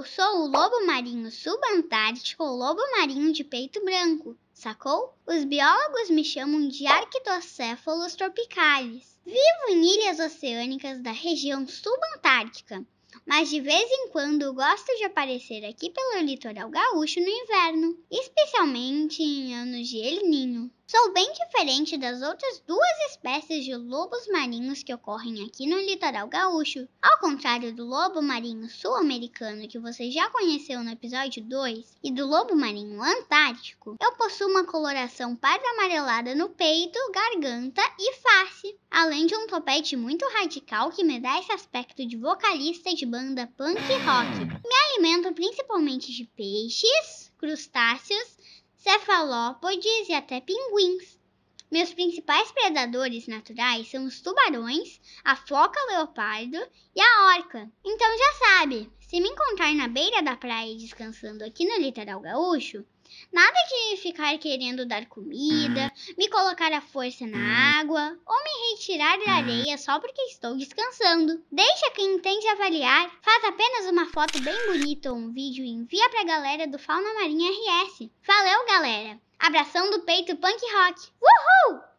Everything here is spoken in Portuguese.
Eu sou o lobo marinho subantártico ou lobo marinho de peito branco, sacou? Os biólogos me chamam de arquitocéfalos tropicais. Vivo em ilhas oceânicas da região subantártica, mas de vez em quando gosto de aparecer aqui pelo litoral gaúcho no inverno, especialmente em anos de El Ninho. Sou bem diferente das outras duas espécies de lobos marinhos que ocorrem aqui no litoral gaúcho. Ao contrário do lobo marinho sul-americano que você já conheceu no episódio 2 e do lobo marinho antártico, eu possuo uma coloração parda amarelada no peito, garganta e além de um topete muito radical que me dá esse aspecto de vocalista de banda punk rock. Me alimento principalmente de peixes, crustáceos, cefalópodes e até pinguins. Meus principais predadores naturais são os tubarões, a foca leopardo e a orca. Então já sabe, se me encontrar na beira da praia descansando aqui no litoral gaúcho, nada de ficar querendo dar comida, me colocar à força na água ou me retirar da areia só porque estou descansando. Deixa quem entende avaliar, faz apenas uma foto bem bonita ou um vídeo e envia pra galera do Fauna Marinha RS. Valeu, galera! Abração do peito punk rock. Uhul!